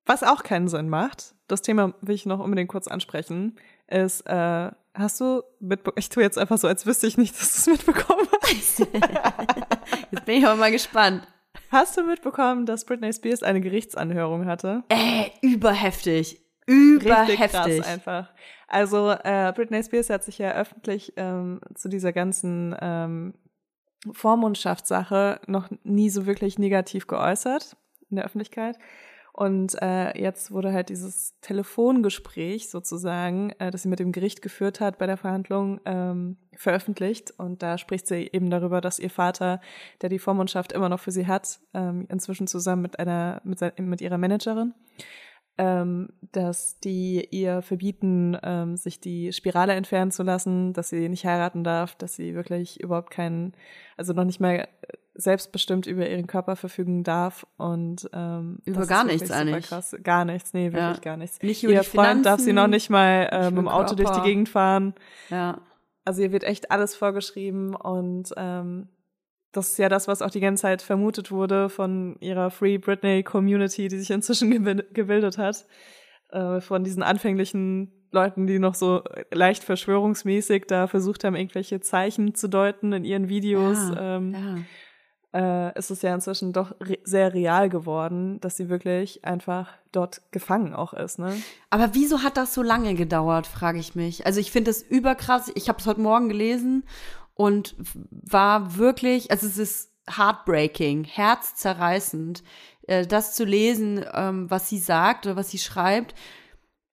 Was auch keinen Sinn macht, das Thema will ich noch unbedingt kurz ansprechen, ist, äh, hast du mitbekommen, ich tue jetzt einfach so, als wüsste ich nicht, dass du es mitbekommen hast. Jetzt bin ich aber mal gespannt. Hast du mitbekommen, dass Britney Spears eine Gerichtsanhörung hatte? Äh, überheftig. Richtig Überheftig. krass einfach. Also äh, Britney Spears hat sich ja öffentlich ähm, zu dieser ganzen ähm, Vormundschaftssache noch nie so wirklich negativ geäußert in der Öffentlichkeit. Und äh, jetzt wurde halt dieses Telefongespräch sozusagen, äh, das sie mit dem Gericht geführt hat bei der Verhandlung, ähm, veröffentlicht. Und da spricht sie eben darüber, dass ihr Vater, der die Vormundschaft immer noch für sie hat, ähm, inzwischen zusammen mit einer mit, mit ihrer Managerin, ähm, dass die ihr verbieten, ähm, sich die Spirale entfernen zu lassen, dass sie nicht heiraten darf, dass sie wirklich überhaupt keinen, also noch nicht mal selbstbestimmt über ihren Körper verfügen darf und ähm, Über gar nichts eigentlich. Krass. Gar nichts, nee, wirklich Ja. gar nichts. Nicht über Ihr Freund darf sie noch Finanzen, nicht mal äh, mit dem Auto durch die. Gegend fahren. Ja. Also ihr wird echt alles vorgeschrieben und ähm, das ist ja das, was auch die ganze Zeit vermutet wurde von ihrer Free Britney Community, die sich inzwischen gebil- gebildet hat. Äh, von diesen anfänglichen Leuten, die noch so leicht verschwörungsmäßig da versucht haben, irgendwelche Zeichen zu deuten in ihren Videos. Ja, ähm, ja. äh, ist es ja inzwischen doch re sehr real geworden, dass sie wirklich einfach dort gefangen auch ist. Ne? Aber wieso hat das so lange gedauert, frage ich mich. Also ich finde das überkrass. Ich habe es heute Morgen gelesen und war wirklich, also es ist heartbreaking, herzzerreißend, äh, das zu lesen, ähm, was sie sagt oder was sie schreibt,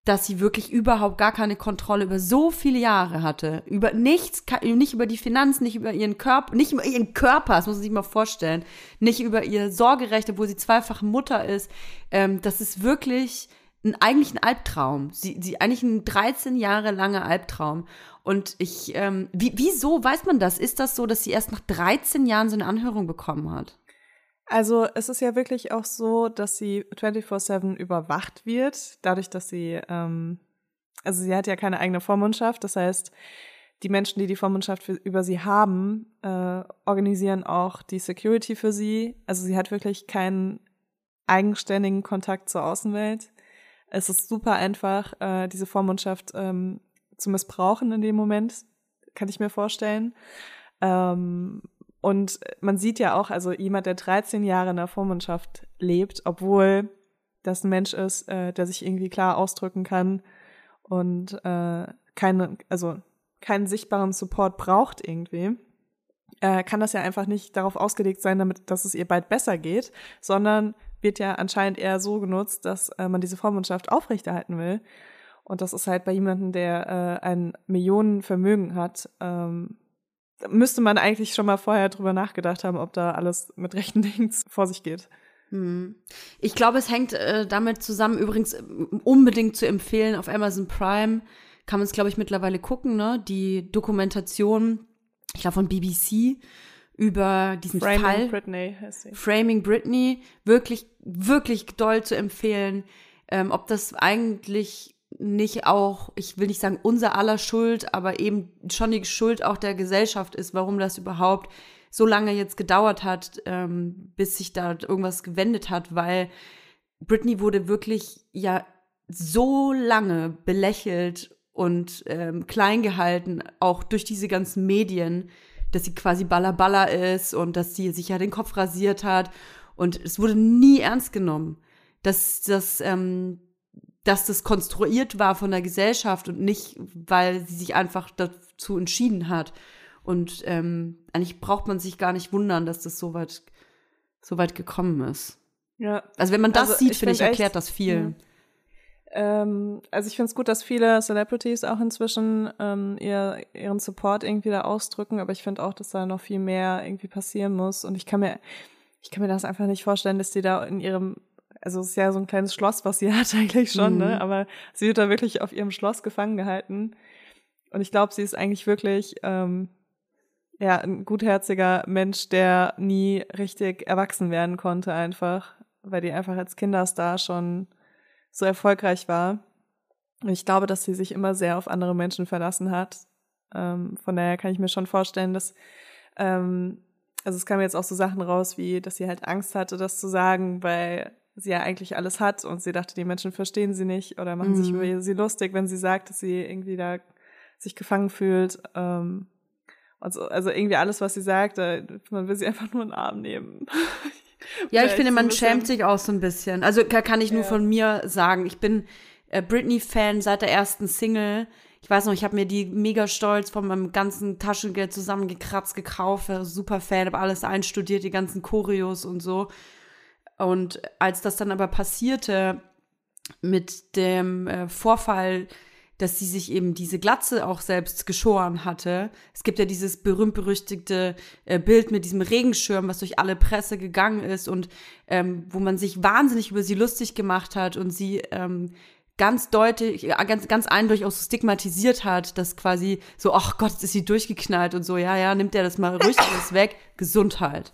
dass sie wirklich überhaupt gar keine Kontrolle über so viele Jahre hatte. Über nichts, nicht über die Finanzen, nicht über ihren Körper, nicht über ihren Körper, das muss man sich mal vorstellen, nicht über ihr Sorgerecht, obwohl sie zweifache Mutter ist. Ähm, das ist wirklich ein, eigentlich ein Albtraum. Sie, sie eigentlich ein 13 Jahre langer Albtraum. Und ich, ähm, wie, wieso weiß man das? Ist das so, dass sie erst nach 13 Jahren so eine Anhörung bekommen hat? Also es ist ja wirklich auch so, dass sie 24-7 überwacht wird, dadurch, dass sie, ähm, also sie hat ja keine eigene Vormundschaft, das heißt, die Menschen, die die Vormundschaft für, über sie haben, äh, organisieren auch die Security für sie. Also sie hat wirklich keinen eigenständigen Kontakt zur Außenwelt. Es ist super einfach, äh, diese Vormundschaft ähm, zu missbrauchen in dem Moment, kann ich mir vorstellen. Ähm, und man sieht ja auch, also jemand, der 13 Jahre in der Vormundschaft lebt, obwohl das ein Mensch ist, äh, der sich irgendwie klar ausdrücken kann und äh, keine, also keinen sichtbaren Support braucht irgendwie, äh, kann das ja einfach nicht darauf ausgelegt sein, damit, dass es ihr bald besser geht, sondern wird ja anscheinend eher so genutzt, dass äh, man diese Vormundschaft aufrechterhalten will. Und das ist halt bei jemandem, der äh, ein Millionenvermögen hat, ähm, müsste man eigentlich schon mal vorher drüber nachgedacht haben, ob da alles mit rechten Dingen vor sich geht. Hm. Ich glaube, es hängt äh, damit zusammen, übrigens äh, unbedingt zu empfehlen, auf Amazon Prime kann man es, glaube ich, mittlerweile gucken, ne? Die Dokumentation, ich glaube, von BBC über diesen Fall. Framing Britney heißt sie. Framing Britney, wirklich, wirklich doll zu empfehlen. Ähm, ob das eigentlich nicht auch, ich will nicht sagen unser aller Schuld, aber eben schon die Schuld auch der Gesellschaft ist, warum das überhaupt so lange jetzt gedauert hat, ähm, bis sich da irgendwas gewendet hat, weil Britney wurde wirklich ja so lange belächelt und ähm, klein gehalten, auch durch diese ganzen Medien, dass sie quasi Balla Balla ist und dass sie sich ja den Kopf rasiert hat. Und es wurde nie ernst genommen, dass, dass, ähm, dass das konstruiert war von der Gesellschaft und nicht, weil sie sich einfach dazu entschieden hat. Und ähm, eigentlich braucht man sich gar nicht wundern, dass das so weit, so weit gekommen ist. Ja. Also wenn man das Also, sieht, finde ich, erklärt echt- das viel. Ähm, also ich finde es gut, dass viele Celebrities auch inzwischen ähm, ihr, ihren Support irgendwie da ausdrücken, aber ich finde auch, dass da noch viel mehr irgendwie passieren muss. Und ich kann mir, ich kann mir das einfach nicht vorstellen, dass die da in ihrem, also es ist ja so ein kleines Schloss, was sie hat eigentlich schon, Mhm. ne? Aber sie wird da wirklich auf ihrem Schloss gefangen gehalten. Und ich glaube, sie ist eigentlich wirklich ähm, ja ein gutherziger Mensch, der nie richtig erwachsen werden konnte, einfach, weil die einfach als Kinderstar schon so erfolgreich war. Und ich glaube, dass sie sich immer sehr auf andere Menschen verlassen hat. Ähm, von daher kann ich mir schon vorstellen, dass, ähm, also es kamen jetzt auch so Sachen raus, wie, dass sie halt Angst hatte, das zu sagen, weil sie ja eigentlich alles hat und sie dachte, die Menschen verstehen sie nicht oder machen sich Mhm. über sie lustig, wenn sie sagt, dass sie irgendwie da sich gefangen fühlt. Ähm, und so, also irgendwie alles, was sie sagt, man will sie einfach nur in den Arm nehmen. Ja, ich finde, man schämt sich auch so ein bisschen. Also ka- kann ich nur Ja. von mir sagen. Ich bin äh, Britney-Fan seit der ersten Single. Ich weiß noch, ich habe mir die mega stolz von meinem ganzen Taschengeld zusammengekratzt, gekauft, super Fan, habe alles einstudiert, die ganzen Choreos und so. Und als das dann aber passierte mit dem äh, Vorfall, dass sie sich eben diese Glatze auch selbst geschoren hatte. Es gibt ja dieses berühmt-berüchtigte äh, Bild mit diesem Regenschirm, was durch alle Presse gegangen ist und ähm, wo man sich wahnsinnig über sie lustig gemacht hat und sie ähm, ganz deutlich, ganz, ganz eindeutig auch so stigmatisiert hat, dass quasi so, ach Gott, ist sie durchgeknallt und so, ja, ja, nimmt er das mal ruhig alles weg, Gesundheit.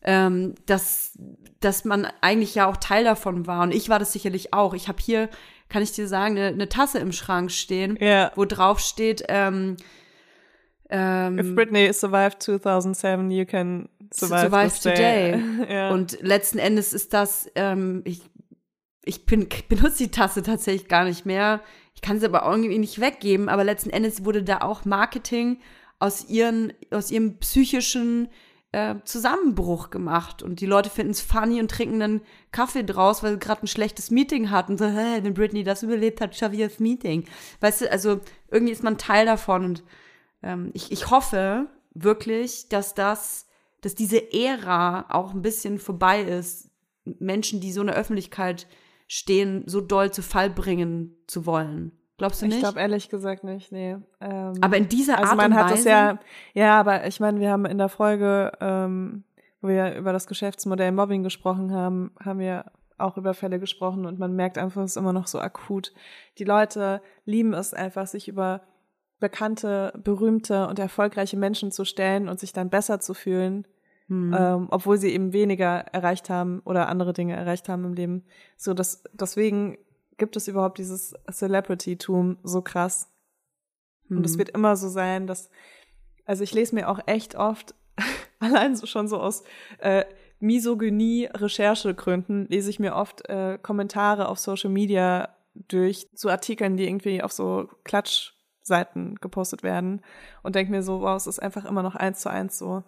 Ähm, dass, dass man eigentlich ja auch Teil davon war. Und ich war das sicherlich auch. Ich habe hier, kann ich dir sagen, eine, eine Tasse im Schrank stehen, Ja. wo drauf steht, ähm, ähm, If Britney survived 2007, you can survive, survive this day. today. ja. Und letzten Endes ist das, ähm, ich, ich bin, benutze die Tasse tatsächlich gar nicht mehr. Ich kann sie aber irgendwie nicht weggeben, aber letzten Endes wurde da auch Marketing aus, ihren, aus ihrem psychischen äh, Zusammenbruch gemacht. Und die Leute finden es funny und trinken dann Kaffee draus, weil sie gerade ein schlechtes Meeting hatten. So, hä, wenn Britney das überlebt hat, schaffe ich das Meeting. Weißt du, also irgendwie ist man Teil davon und ähm, ich, ich hoffe wirklich, dass das, dass diese Ära auch ein bisschen vorbei ist, Menschen, die so in der Öffentlichkeit stehen, so doll zu Fall bringen zu wollen. Glaubst du ich nicht? glaube ehrlich gesagt nicht, nee. Ähm, aber in dieser also Art man und hat Weise. es ja, ja, aber ich meine, wir haben in der Folge, ähm, wo wir über das Geschäftsmodell Mobbing gesprochen haben, haben wir auch über Fälle gesprochen und man merkt einfach, es ist immer noch so akut. Die Leute lieben es einfach, sich über bekannte, berühmte und erfolgreiche Menschen zu stellen und sich dann besser zu fühlen, Hm. ähm, obwohl sie eben weniger erreicht haben oder andere Dinge erreicht haben im Leben. So, das, deswegen gibt es überhaupt dieses Celebrity-Tum so krass. Und es Hm. wird immer so sein, dass, also ich lese mir auch echt oft, allein so schon so aus äh, Misogynie-Recherchegründen, lese ich mir oft äh, Kommentare auf Social Media durch zu Artikeln, die irgendwie auf so Klatschseiten gepostet werden und denke mir so, wow, es ist einfach immer noch eins zu eins so.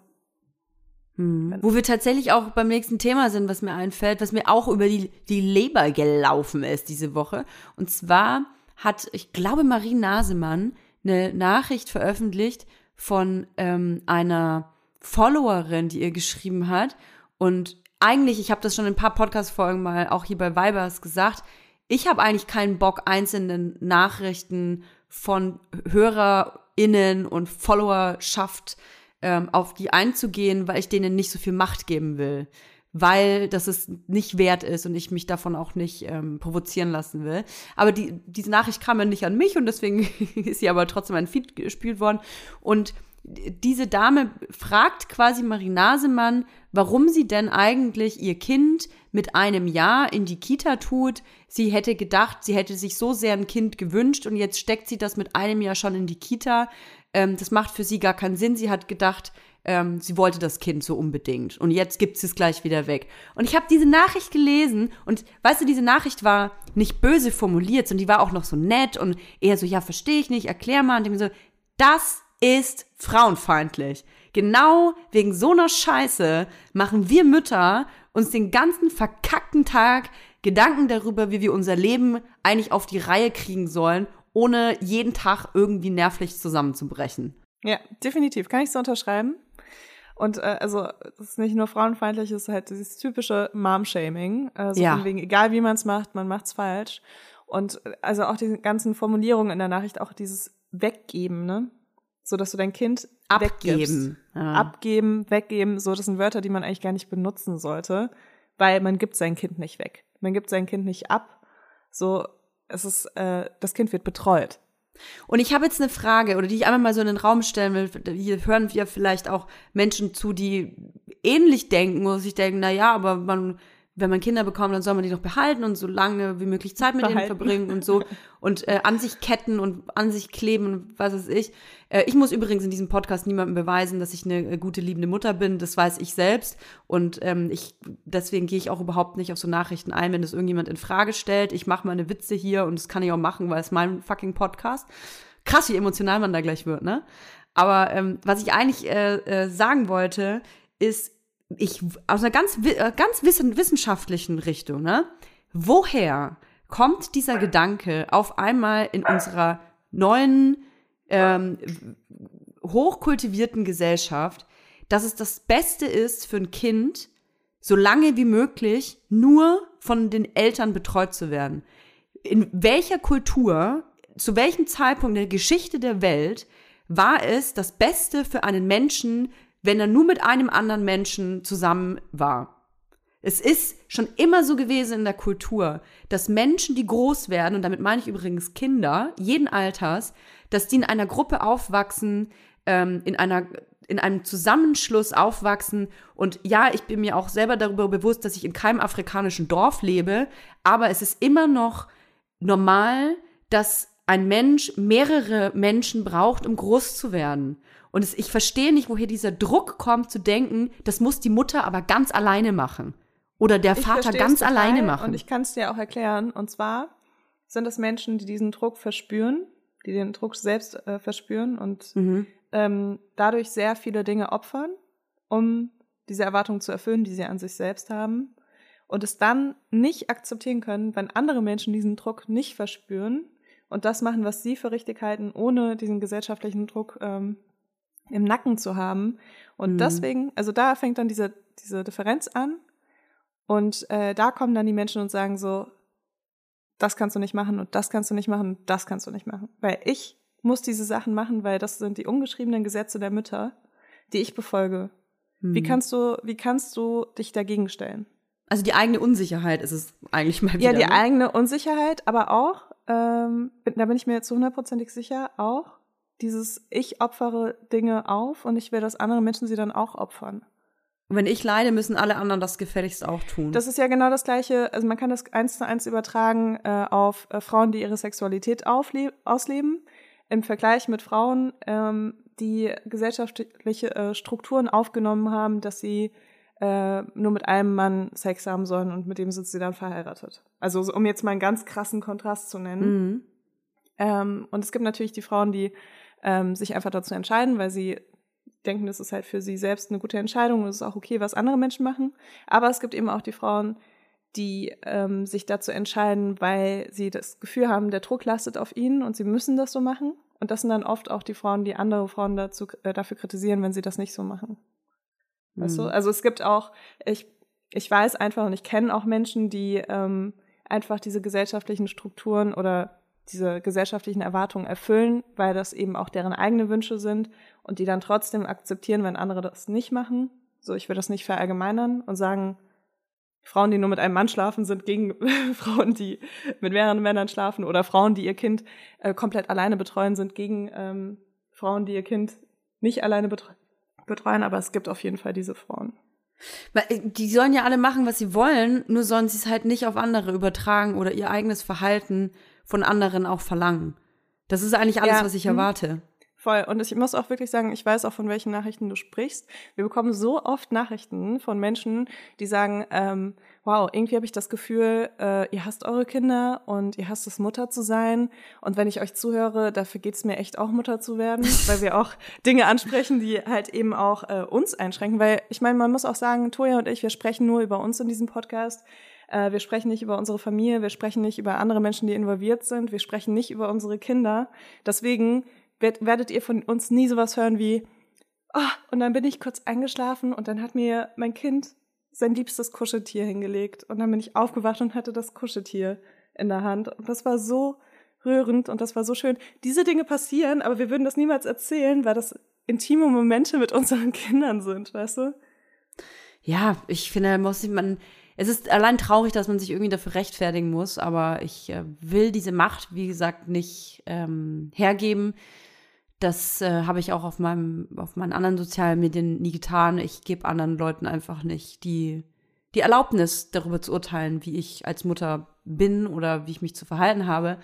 Hm. Wo wir tatsächlich auch beim nächsten Thema sind, was mir einfällt, was mir auch über die, die Leber gelaufen ist diese Woche. Und zwar hat, ich glaube, Marie Nasemann eine Nachricht veröffentlicht von ähm, einer Followerin, die ihr geschrieben hat. Und eigentlich, ich habe das schon in ein paar Podcast-Folgen mal auch hier bei Vibers gesagt, ich habe eigentlich keinen Bock, einzelne Nachrichten von HörerInnen und Followerschaft ähm, auf die einzugehen, weil ich denen nicht so viel Macht geben will. Weil das es nicht wert ist und ich mich davon auch nicht ähm, provozieren lassen will. Aber die, diese Nachricht kam ja nicht an mich und deswegen ist sie aber trotzdem ein Feed gespielt worden. Und diese Dame fragt quasi Marie Nasemann, warum sie denn eigentlich ihr Kind mit einem Jahr in die Kita tut. Sie hätte gedacht, sie hätte sich so sehr ein Kind gewünscht und jetzt steckt sie das mit einem Jahr schon in die Kita. Ähm, das macht für sie gar keinen Sinn. Sie hat gedacht, ähm, sie wollte das Kind so unbedingt. Und jetzt gibt sie es gleich wieder weg. Und ich habe diese Nachricht gelesen und weißt du, diese Nachricht war nicht böse formuliert, sondern die war auch noch so nett und eher so, ja, verstehe ich nicht, erklär mal. Und ich so, das ist frauenfeindlich. Genau wegen so einer Scheiße machen wir Mütter uns den ganzen verkackten Tag Gedanken darüber, wie wir unser Leben eigentlich auf die Reihe kriegen sollen, ohne jeden Tag irgendwie nervlich zusammenzubrechen. Ja, definitiv. Kann ich so unterschreiben. Und äh, also es ist nicht nur frauenfeindlich, es ist halt dieses typische Mom-Shaming. Also Ja. von wegen, egal wie man es macht, man macht's falsch. Und äh, also auch diese ganzen Formulierungen in der Nachricht, auch dieses Weggeben, ne? So dass du dein Kind. Abgeben. Ja. Abgeben, weggeben, so das sind Wörter, die man eigentlich gar nicht benutzen sollte, weil man gibt sein Kind nicht weg. Man gibt sein Kind nicht ab. So, es ist, äh, das Kind wird betreut. Und ich habe jetzt eine Frage, oder die ich einmal mal so in den Raum stellen will. Hier hören wir vielleicht auch Menschen zu, die ähnlich denken, wo sich denken, na ja, aber man, wenn man Kinder bekommt, dann soll man die doch behalten und so lange wie möglich Zeit mit denen Behalten. verbringen und so und äh, an sich ketten und an sich kleben und was weiß ich. Äh, ich muss übrigens in diesem Podcast niemandem beweisen, dass ich eine äh, gute, liebende Mutter bin. Das weiß ich selbst. Und ähm, ich deswegen gehe ich auch überhaupt nicht auf so Nachrichten ein, wenn das irgendjemand in Frage stellt. Ich mache meine Witze hier und das kann ich auch machen, weil es mein fucking Podcast. Krass, wie emotional man da gleich wird, ne? Aber ähm, was ich eigentlich äh, äh, sagen wollte, ist, ich aus einer ganz, äh, ganz wissen, wissenschaftlichen Richtung, ne? Woher kommt dieser Gedanke auf einmal in unserer neuen, ähm, hochkultivierten Gesellschaft, dass es das Beste ist für ein Kind, so lange wie möglich nur von den Eltern betreut zu werden? In welcher Kultur, zu welchem Zeitpunkt der Geschichte der Welt war es das Beste für einen Menschen, wenn er nur mit einem anderen Menschen zusammen war? Es ist schon immer so gewesen in der Kultur, dass Menschen, die groß werden, und damit meine ich übrigens Kinder, jeden Alters, dass die in einer Gruppe aufwachsen, ähm, in einer in einem Zusammenschluss aufwachsen. Und ja, ich bin mir auch selber darüber bewusst, dass ich in keinem afrikanischen Dorf lebe, aber es ist immer noch normal, dass ein Mensch mehrere Menschen braucht, um groß zu werden. Und es, ich verstehe nicht, woher dieser Druck kommt, zu denken, das muss die Mutter aber ganz alleine machen. Oder der Ich Vater ganz total alleine machen. Und ich kann es dir auch erklären. Und zwar sind es Menschen, die diesen Druck verspüren, die den Druck selbst äh, verspüren und mhm. ähm, dadurch sehr viele Dinge opfern, um diese Erwartungen zu erfüllen, die sie an sich selbst haben. Und es dann nicht akzeptieren können, wenn andere Menschen diesen Druck nicht verspüren und das machen, was sie für richtig halten, ohne diesen gesellschaftlichen Druck ähm, im Nacken zu haben. Und Mhm. deswegen, also da fängt dann diese, diese Differenz an. Und äh, da kommen dann die Menschen und sagen so, das kannst du nicht machen und das kannst du nicht machen und das kannst du nicht machen. Weil ich muss diese Sachen machen, weil das sind die ungeschriebenen Gesetze der Mütter, die ich befolge. Wie Mhm. kannst du, wie kannst du dich dagegen stellen? Also die eigene Unsicherheit ist es eigentlich mal wieder. Ja, die ne? eigene Unsicherheit, aber auch, ähm, da bin ich mir zu hundertprozentig sicher, auch dieses Ich opfere Dinge auf und ich will, dass andere Menschen sie dann auch opfern. Und wenn ich leide, müssen alle anderen das gefälligst auch tun. Das ist ja genau das Gleiche, also man kann das eins zu eins übertragen äh, auf äh, Frauen, die ihre Sexualität ausleben, im Vergleich mit Frauen, ähm, die gesellschaftliche äh, Strukturen aufgenommen haben, dass sie äh, nur mit einem Mann Sex haben sollen und mit dem sind sie dann verheiratet. Also so, um jetzt mal einen ganz krassen Kontrast zu nennen. mhm. Ähm, und es gibt natürlich die Frauen, die ähm, sich einfach dazu entscheiden, weil sie denken, das ist halt für sie selbst eine gute Entscheidung und es ist auch okay, was andere Menschen machen. Aber es gibt eben auch die Frauen, die ähm, sich dazu entscheiden, weil sie das Gefühl haben, der Druck lastet auf ihnen und sie müssen das so machen. Und das sind dann oft auch die Frauen, die andere Frauen dazu, äh, dafür kritisieren, wenn sie das nicht so machen. Weißt du? Mhm. Also es gibt auch, ich, ich weiß einfach und ich kenne auch Menschen, die ähm, einfach diese gesellschaftlichen Strukturen oder diese gesellschaftlichen Erwartungen erfüllen, weil das eben auch deren eigene Wünsche sind und die dann trotzdem akzeptieren, wenn andere das nicht machen. So, ich will das nicht verallgemeinern und sagen, Frauen, die nur mit einem Mann schlafen, sind gegen Frauen, die mit mehreren Männern schlafen oder Frauen, die ihr Kind äh, komplett alleine betreuen, sind gegen ähm, Frauen, die ihr Kind nicht alleine betre betreuen. Aber es gibt auf jeden Fall diese Frauen. Äh, Die sollen ja alle machen, was sie wollen, nur sollen sie es halt nicht auf andere übertragen oder ihr eigenes Verhalten von anderen auch verlangen. Das ist eigentlich alles, Ja, was ich mhm. erwarte. Voll. Und ich muss auch wirklich sagen, ich weiß auch, von welchen Nachrichten du sprichst. Wir bekommen so oft Nachrichten von Menschen, die sagen, ähm, wow, irgendwie habe ich das Gefühl, äh, ihr hasst eure Kinder und ihr hasst es, Mutter zu sein. Und wenn ich euch zuhöre, dafür geht's mir echt auch, Mutter zu werden, weil wir auch Dinge ansprechen, die halt eben auch äh, uns einschränken. Weil ich meine, man muss auch sagen, Toja und ich, wir sprechen nur über uns in diesem Podcast. Äh, wir sprechen nicht über unsere Familie, wir sprechen nicht über andere Menschen, die involviert sind, wir sprechen nicht über unsere Kinder. Deswegen werd, werdet ihr von uns nie sowas hören wie, ah, und dann bin ich kurz eingeschlafen und dann hat mir mein Kind sein liebstes Kuscheltier hingelegt und dann bin ich aufgewacht und hatte das Kuscheltier in der Hand und das war so rührend und das war so schön. Diese Dinge passieren, aber wir würden das niemals erzählen, weil das intime Momente mit unseren Kindern sind, weißt du? Ja, ich finde, muss man. Es ist allein traurig, dass man sich irgendwie dafür rechtfertigen muss, aber ich äh, will diese Macht, wie gesagt, nicht ähm, hergeben. Das äh, habe ich auch auf meinem, auf meinen anderen sozialen Medien nie getan. Ich gebe anderen Leuten einfach nicht die, die Erlaubnis, darüber zu urteilen, wie ich als Mutter bin oder wie ich mich zu verhalten habe.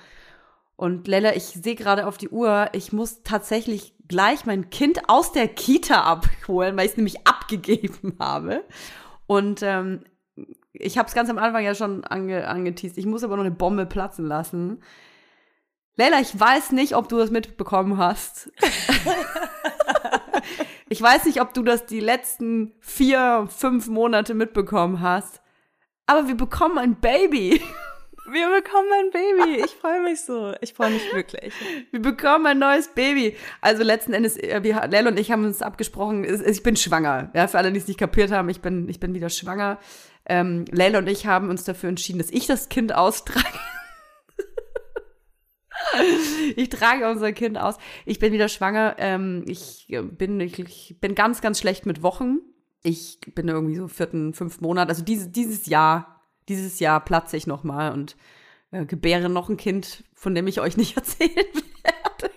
Und Lella, ich sehe gerade auf die Uhr, ich muss tatsächlich gleich mein Kind aus der Kita abholen, weil ich es nämlich abgegeben habe. Und ähm, ich habe es ganz am Anfang ja schon ange angeteased. Ich muss aber noch eine Bombe platzen lassen. Leila, ich weiß nicht, ob du das mitbekommen hast. Ich weiß nicht, ob du das die letzten vier, fünf Monate mitbekommen hast, aber wir bekommen ein Baby. Wir bekommen ein Baby. Ich freue mich so. Ich freue mich wirklich. Wir bekommen ein neues Baby. Also letzten Endes, äh, wir, Lel und ich haben uns abgesprochen, es- ich bin schwanger. Ja, für alle, die es nicht kapiert haben, ich bin, ich bin wieder schwanger. Ähm, Leila und ich haben uns dafür entschieden, dass ich das Kind austrage. ich trage unser Kind aus. Ich bin wieder schwanger. Ähm, ich äh, bin, ich, ich bin ganz, ganz schlecht mit Wochen. Ich bin irgendwie so vierten, fünften Monat. Also dieses, dieses Jahr, dieses Jahr platze ich noch mal und äh, gebäre noch ein Kind, von dem ich euch nicht erzählen werde.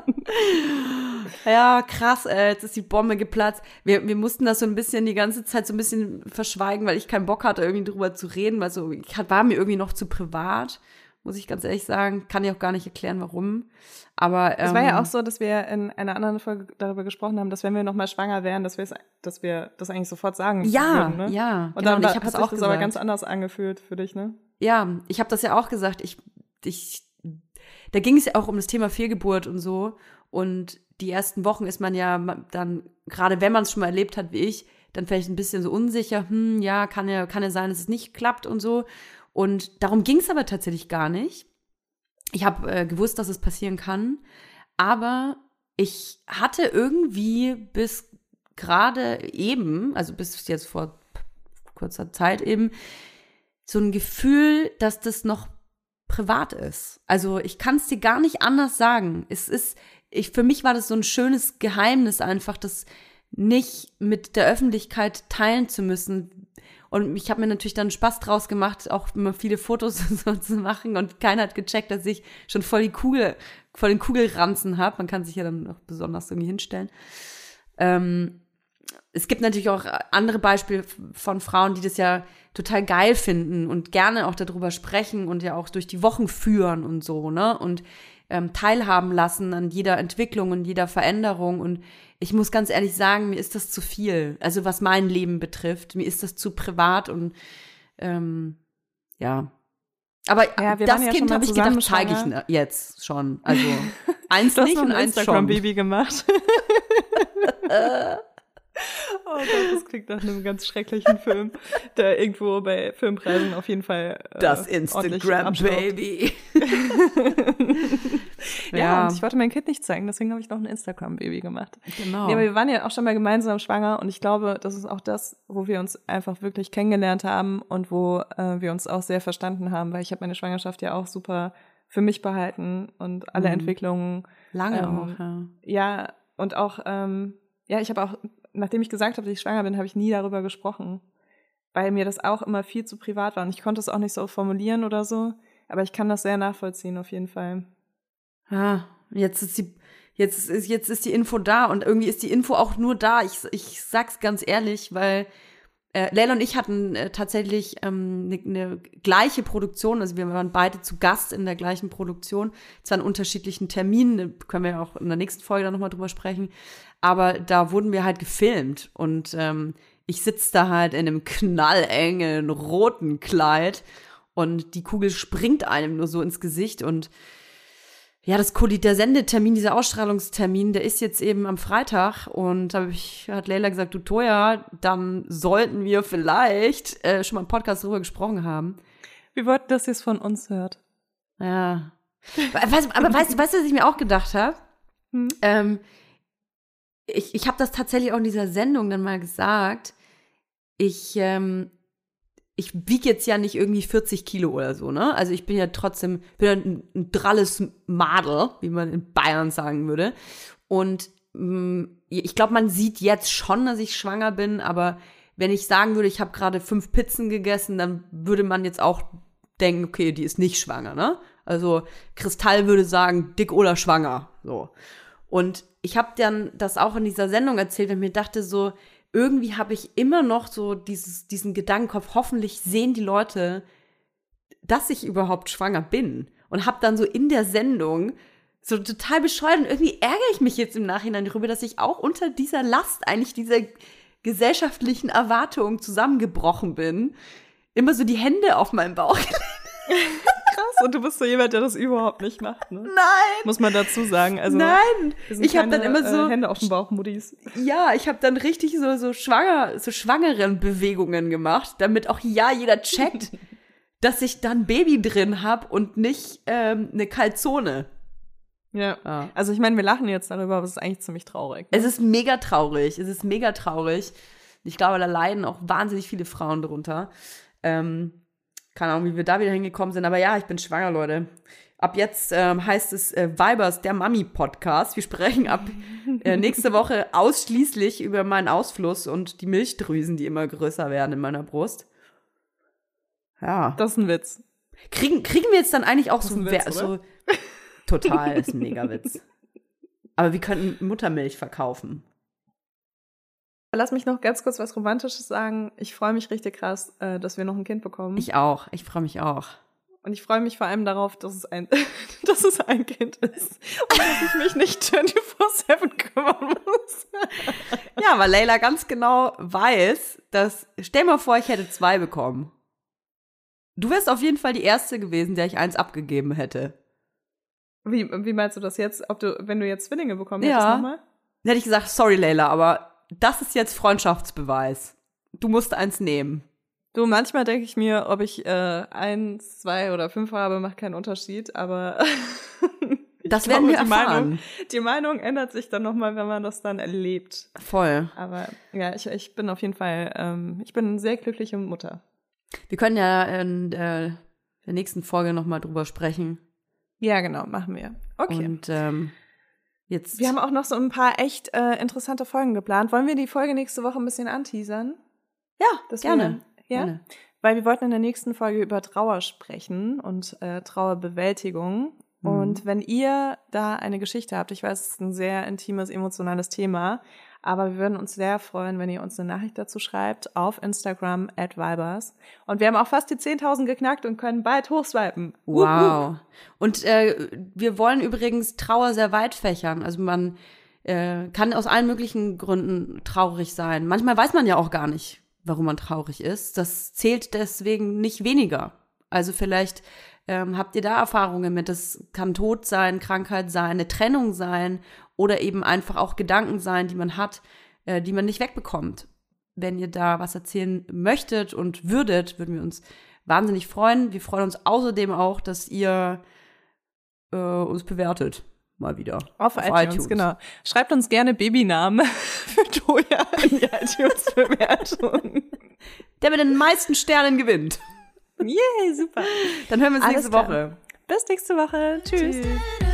ja, krass, ey, jetzt ist die Bombe geplatzt. Wir, wir mussten das so ein bisschen die ganze Zeit so ein bisschen verschweigen, weil ich keinen Bock hatte, irgendwie drüber zu reden, weil so, ich war mir irgendwie noch zu privat, muss ich ganz ehrlich sagen. Kann ich auch gar nicht erklären, warum. Aber ähm, Es war ja auch so, dass wir in einer anderen Folge darüber gesprochen haben, dass wenn wir nochmal schwanger wären, dass wir es, dass wir das eigentlich sofort sagen Ja, würden. Ne? ja, Und genau, dann und ich hab hat das sich auch das aber ganz anders angefühlt für dich, ne? Ja, ich habe das ja auch gesagt. Ich, ich, da ging es ja auch um das Thema Fehlgeburt und so. Und die ersten Wochen ist man ja dann, gerade wenn man es schon mal erlebt hat wie ich, dann vielleicht ein bisschen so unsicher, hm, ja, kann ja, kann ja sein, dass es nicht klappt und so. Und darum ging es aber tatsächlich gar nicht. Ich habe äh, gewusst, dass es passieren kann, aber ich hatte irgendwie bis gerade eben, also bis jetzt vor kurzer Zeit eben, so ein Gefühl, dass das noch privat ist. Also ich kann es dir gar nicht anders sagen. Es ist, ich, für mich war das so ein schönes Geheimnis einfach, das nicht mit der Öffentlichkeit teilen zu müssen. Und ich habe mir natürlich dann Spaß draus gemacht, auch immer viele Fotos so zu machen. Und keiner hat gecheckt, dass ich schon voll die Kugel, voll den Kugelranzen habe. Man kann sich ja dann noch besonders irgendwie hinstellen. Ähm, es gibt natürlich auch andere Beispiele von Frauen, die das ja total geil finden und gerne auch darüber sprechen und ja auch durch die Wochen führen und so, ne? Und ähm, teilhaben lassen an jeder Entwicklung und jeder Veränderung. Und ich muss ganz ehrlich sagen, mir ist das zu viel. Also was mein Leben betrifft, mir ist das zu privat und ähm, ja. Aber Ja, das ja Kind mal habe ich gedacht, zeige ich ne- jetzt schon. Also eins nicht und ein eins schon. Instagram-Baby gemacht. Oh Gott, das klingt nach einem ganz schrecklichen Film, der irgendwo bei Filmpreisen auf jeden Fall äh, Das. Instagram-Baby. Ja, und ich wollte mein Kind nicht zeigen, deswegen habe ich noch ein Instagram-Baby gemacht. genau. Nee, aber wir waren ja auch schon mal gemeinsam schwanger und ich glaube, das ist auch das, wo wir uns einfach wirklich kennengelernt haben und wo äh, wir uns auch sehr verstanden haben, weil ich habe meine Schwangerschaft ja auch super für mich behalten und alle Mhm. Entwicklungen. Lange ähm, auch, ja. Ja, und auch, ähm, ja, ich habe auch, nachdem ich gesagt habe, dass ich schwanger bin, habe ich nie darüber gesprochen, weil mir das auch immer viel zu privat war und ich konnte es auch nicht so formulieren oder so, aber ich kann das sehr nachvollziehen auf jeden Fall. Ja, jetzt ist die, jetzt ist, jetzt ist die Info da und irgendwie ist die Info auch nur da. Ich, ich sag's ganz ehrlich, weil äh, Leila und ich hatten äh, tatsächlich ähm, eine ne gleiche Produktion, also wir waren beide zu Gast in der gleichen Produktion, zwar an unterschiedlichen Terminen, da können wir ja auch in der nächsten Folge dann nochmal drüber sprechen, aber da wurden wir halt gefilmt und ähm, ich sitze da halt in einem knallengen roten Kleid und die Kugel springt einem nur so ins Gesicht und ja, das der Sendetermin, dieser Ausstrahlungstermin, der ist jetzt eben am Freitag und da hat Leila gesagt, du Toja, dann sollten wir vielleicht äh, schon mal im Podcast darüber gesprochen haben. Wir wollten, dass ihr es von uns hört. Ja. Weißt, aber weißt du, weißt was ich mir auch gedacht habe? Hm. Ähm, ich ich habe das tatsächlich auch in dieser Sendung dann mal gesagt. Ich, ähm, ich wiege jetzt ja nicht irgendwie 40 Kilo oder so, ne? Also ich bin ja trotzdem, bin ja ein, ein dralles Madel, wie man in Bayern sagen würde. Und mh, ich glaube, man sieht jetzt schon, dass ich schwanger bin, aber wenn ich sagen würde, ich habe gerade fünf Pizzen gegessen, dann würde man jetzt auch denken, okay, die ist nicht schwanger, ne? Also Kristall würde sagen, dick oder schwanger, so. Und ich habe dann das auch in dieser Sendung erzählt und mir dachte so, irgendwie habe ich immer noch so dieses, diesen Gedankenkopf, hoffentlich sehen die Leute, dass ich überhaupt schwanger bin. Und habe dann so in der Sendung so total bescheuert und irgendwie ärgere ich mich jetzt im Nachhinein darüber, dass ich auch unter dieser Last eigentlich dieser gesellschaftlichen Erwartungen zusammengebrochen bin. Immer so die Hände auf meinem Bauch gelegt. und du bist so jemand, der das überhaupt nicht macht, ne? Nein! Muss man dazu sagen. Also, Nein! Ich habe dann immer so Äh, Hände auf dem Bauch, Muttis. Ja, ich habe dann richtig so so schwanger so schwangeren Bewegungen gemacht, damit auch ja jeder checkt, dass ich dann Baby drin hab und nicht ähm, eine Kalzone. Ja. Ja. Also ich meine, wir lachen jetzt darüber, aber es ist eigentlich ziemlich traurig. ne? Es ist mega traurig. Es ist mega traurig. Ich glaube, da leiden auch wahnsinnig viele Frauen drunter. Ähm, keine Ahnung, wie wir da wieder hingekommen sind, aber ja, ich bin schwanger, Leute. Ab jetzt ähm, heißt es äh, Vibers, der Mami-Podcast. Wir sprechen ab äh, nächste Woche ausschließlich über meinen Ausfluss und die Milchdrüsen, die immer größer werden in meiner Brust. Ja. Das ist ein Witz. Kriegen, kriegen wir jetzt dann eigentlich auch so, ein Witz, so total ist ein Megawitz. Aber wir könnten Muttermilch verkaufen. Lass mich noch ganz kurz was Romantisches sagen. Ich freue mich richtig krass, äh, dass wir noch ein Kind bekommen. Ich auch. Ich freue mich auch. und ich freue mich vor allem darauf, dass es ein, dass es ein Kind ist. Und dass ich mich nicht 24-7 kümmern muss. Ja, weil Leila ganz genau weiß, dass. Stell mal vor, ich hätte zwei bekommen. Du wärst auf jeden Fall die erste gewesen, der ich eins abgegeben hätte. Wie, wie meinst du das jetzt? Ob du, wenn du jetzt Zwillinge bekommen Ja. hättest nochmal? Dann hätte ich gesagt, sorry Leila, aber das ist jetzt Freundschaftsbeweis. Du musst eins nehmen. Du, manchmal denke ich mir, ob ich äh, eins, zwei oder fünf habe, macht keinen Unterschied, aber Das glaube, werden wir die Meinung, erfahren. die Meinung ändert sich dann nochmal, wenn man das dann erlebt. Voll. Aber ja, ich, ich bin auf jeden Fall, ähm, ich bin eine sehr glückliche Mutter. Wir können ja in äh, der nächsten Folge nochmal drüber sprechen. Ja, genau, machen wir. Okay. Und ähm, jetzt. wir haben auch noch so ein paar echt äh, interessante Folgen geplant. Wollen wir die Folge nächste Woche ein bisschen anteasern? ja, Dass gerne. Wir, ja? gerne. Weil wir wollten in der nächsten Folge über Trauer sprechen und äh, Trauerbewältigung. Mhm. Und wenn ihr da eine Geschichte habt, ich weiß, es ist ein sehr intimes, emotionales Thema, aber wir würden uns sehr freuen, wenn ihr uns eine Nachricht dazu schreibt auf Instagram at Vibers. Und wir haben auch fast die 10.000 geknackt und können bald hochswipen. Wow. Und äh, wir wollen übrigens Trauer sehr weit fächern. Also man äh, kann aus allen möglichen Gründen traurig sein. Manchmal weiß man ja auch gar nicht, warum man traurig ist. Das zählt deswegen nicht weniger. Also vielleicht ähm, habt ihr da Erfahrungen mit. Das kann Tod sein, Krankheit sein, eine Trennung sein oder eben einfach auch Gedanken sein, die man hat, äh, die man nicht wegbekommt. Wenn ihr da was erzählen möchtet und würdet, würden wir uns wahnsinnig freuen. Wir freuen uns außerdem auch, dass ihr äh, uns bewertet. Mal wieder. Auf, iTunes, genau. Schreibt uns gerne Babynamen für Toja in die iTunes-Bewertung. Der mit den meisten Sternen gewinnt. Yay, super. Dann hören wir uns Alles nächste klar. Woche. Bis nächste Woche. Tschüss. Tschüss.